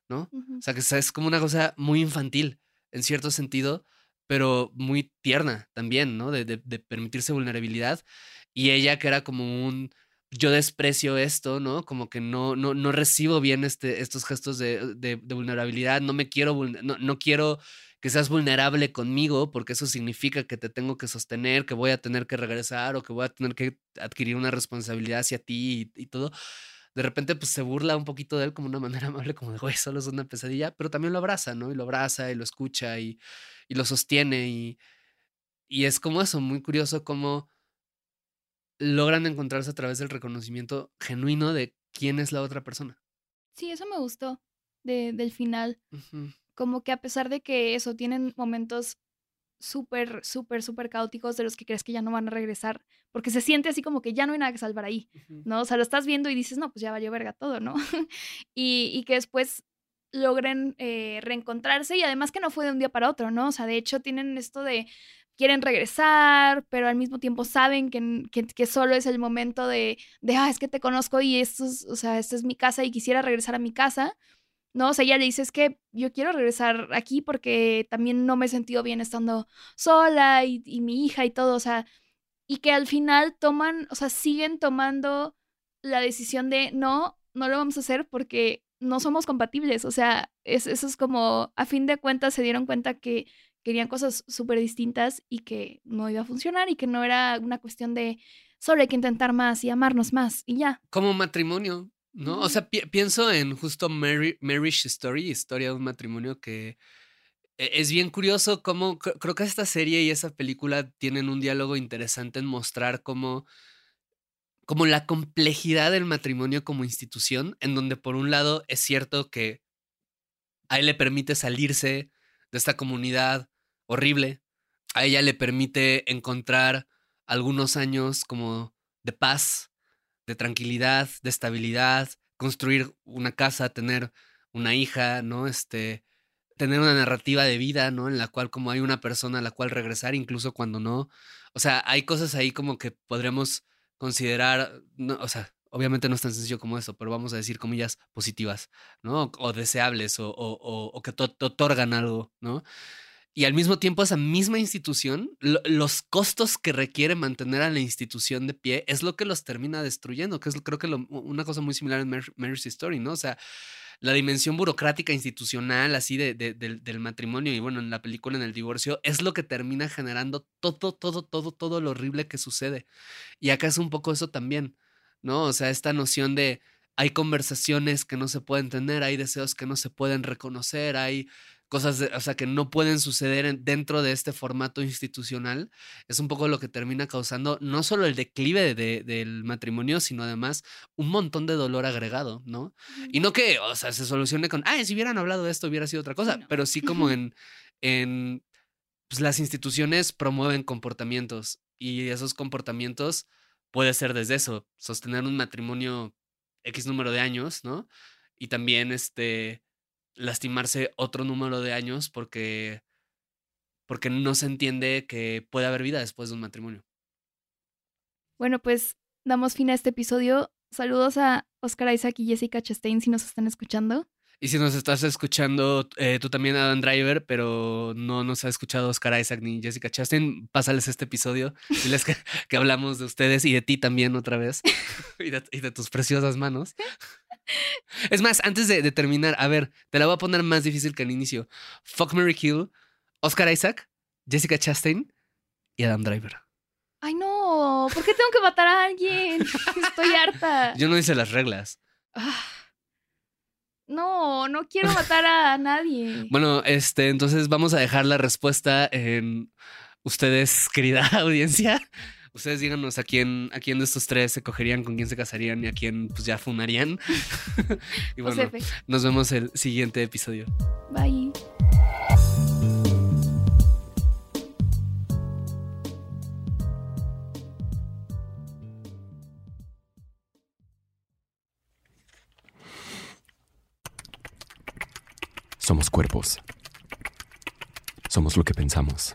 ¿no? O sea, que es como una cosa muy infantil, en cierto sentido, pero muy tierna también, ¿no? De, de, de permitirse vulnerabilidad. Y ella que era como un yo desprecio esto, ¿no? Como que no, no, no recibo bien este, estos gestos de, de, vulnerabilidad, no me quiero, no, no quiero que seas vulnerable conmigo, porque eso significa que te tengo que sostener, que voy a tener que regresar o que voy a tener que adquirir una responsabilidad hacia ti y, todo. De repente, pues se burla un poquito de él como una manera amable, como de, güey, solo es una pesadilla, pero también lo abraza, ¿no? Y lo abraza y lo escucha y, y lo sostiene y, y es como eso, muy curioso como logran encontrarse a través del reconocimiento genuino de quién es la otra persona. Sí, eso me gustó de, del final. Como que a pesar de que eso, tienen momentos súper, súper, súper caóticos de los que crees que ya no van a regresar, porque se siente así como que ya no hay nada que salvar ahí, ¿no? O sea, lo estás viendo y dices, no, pues ya valió verga todo, ¿no? y, y, que después logren eh, reencontrarse y además que no fue de un día para otro, ¿no? O sea, de hecho tienen esto de, quieren regresar, pero al mismo tiempo saben que, que, solo es el momento de, de, ah, es que te conozco y esto es, o sea, esta es mi casa y quisiera regresar a mi casa. No, o sea, ella le dice, es que yo quiero regresar aquí porque también no me he sentido bien estando sola y, y mi hija y todo, o sea, y que al final toman, o sea, siguen tomando la decisión de no, no lo vamos a hacer porque no somos compatibles, o sea, es, eso es como, a fin de cuentas se dieron cuenta que querían cosas súper distintas y que no iba a funcionar y que no era una cuestión de solo hay que intentar más y amarnos más y ya. Como matrimonio, ¿no? O sea, pienso en justo Mary, Marriage Story, historia de un matrimonio que e, es bien curioso cómo creo que esta serie y esa película tienen un diálogo interesante en mostrar cómo como la complejidad del matrimonio como institución, en donde por un lado es cierto que a él le permite salirse de esta comunidad, horrible. A ella le permite encontrar algunos años como de paz, de tranquilidad, de estabilidad, construir una casa, tener una hija, ¿no? Este, tener una narrativa de vida, ¿no? En la cual como hay una persona a la cual regresar, incluso cuando no. O sea, hay cosas ahí como que podremos considerar, no, o sea, obviamente no es tan sencillo como eso, pero vamos a decir comillas positivas, ¿no? O, deseables o, o, o que te otorgan algo, ¿no? Y al mismo tiempo esa misma institución, los costos que requiere mantener a la institución de pie es lo que los termina destruyendo, que es creo que una cosa muy similar en Mary's Story, ¿no? O sea, la dimensión burocrática institucional así de, del matrimonio y bueno, en la película, en el divorcio, es lo que termina generando todo, todo, todo, todo lo horrible que sucede. Y acá es un poco eso también, ¿no? O sea, esta noción de hay conversaciones que no se pueden tener, hay deseos que no se pueden reconocer, hay cosas, o sea, que no pueden suceder dentro de este formato institucional, es un poco lo que termina causando no solo el declive del matrimonio, sino además un montón de dolor agregado, ¿no? Y no que, o sea, se solucione con, ay, si hubieran hablado de esto hubiera sido otra cosa, pero sí como en, en pues las instituciones promueven comportamientos y esos comportamientos puede ser desde eso, sostener un matrimonio X número de años, ¿no? Y también este lastimarse otro número de años porque, porque no se entiende que puede haber vida después de un matrimonio. Bueno, pues damos fin a este episodio. Saludos a Oscar Isaac y Jessica Chastain si nos están escuchando. Y si nos estás escuchando, eh, tú también, Adam Driver, pero no nos ha escuchado Oscar Isaac ni Jessica Chastain, pásales este episodio. Diles que, que hablamos de ustedes y de ti también otra vez. y, de, tus preciosas manos. Es más, antes de, terminar, a ver, te la voy a poner más difícil que al inicio. Fuck Mary Kill, Oscar Isaac, Jessica Chastain y Adam Driver. Ay, no, ¿por qué tengo que matar a alguien? Estoy harta. Yo no hice las reglas. Ah. No, no quiero matar a nadie. Bueno, este, entonces vamos a dejar la respuesta en ustedes, querida audiencia. Ustedes díganos a quién, a quién de estos tres se cogerían, con quién se casarían y a quién pues ya fumarían. y bueno, nos vemos el siguiente episodio. Bye. Somos cuerpos. Somos lo que pensamos.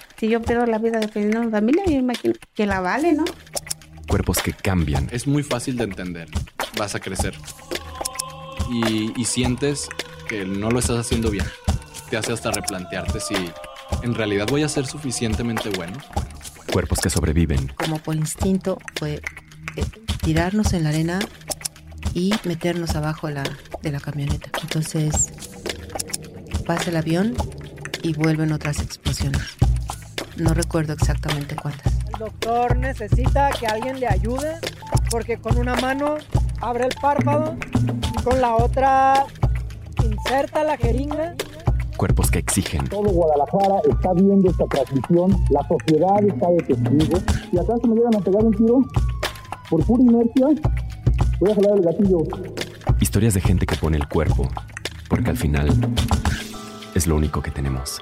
Si yo pierdo la vida defendiendo a mi familia, yo imagino que la vale, ¿no? cuerpos que cambian. Es muy fácil de entender. Vas a crecer. Y, sientes que no lo estás haciendo bien. Te hace hasta replantearte si en realidad voy a ser suficientemente bueno. Cuerpos que sobreviven. Como por instinto fue eh, tirarnos en la arena y meternos abajo de la, de la camioneta. Entonces pasa el avión y vuelven otras explosiones. No recuerdo exactamente cuántas doctor necesita que alguien le ayude porque con una mano abre el párpado y con la otra inserta la jeringa. Cuerpos que exigen. Todo Guadalajara está viendo esta transmisión, la sociedad está de testigo. Si acaso me llegan a pegar un tiro, por pura inercia, voy a jalar el gatillo. Historias de gente que pone el cuerpo, porque al final es lo único que tenemos.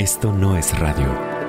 Esto no es radio.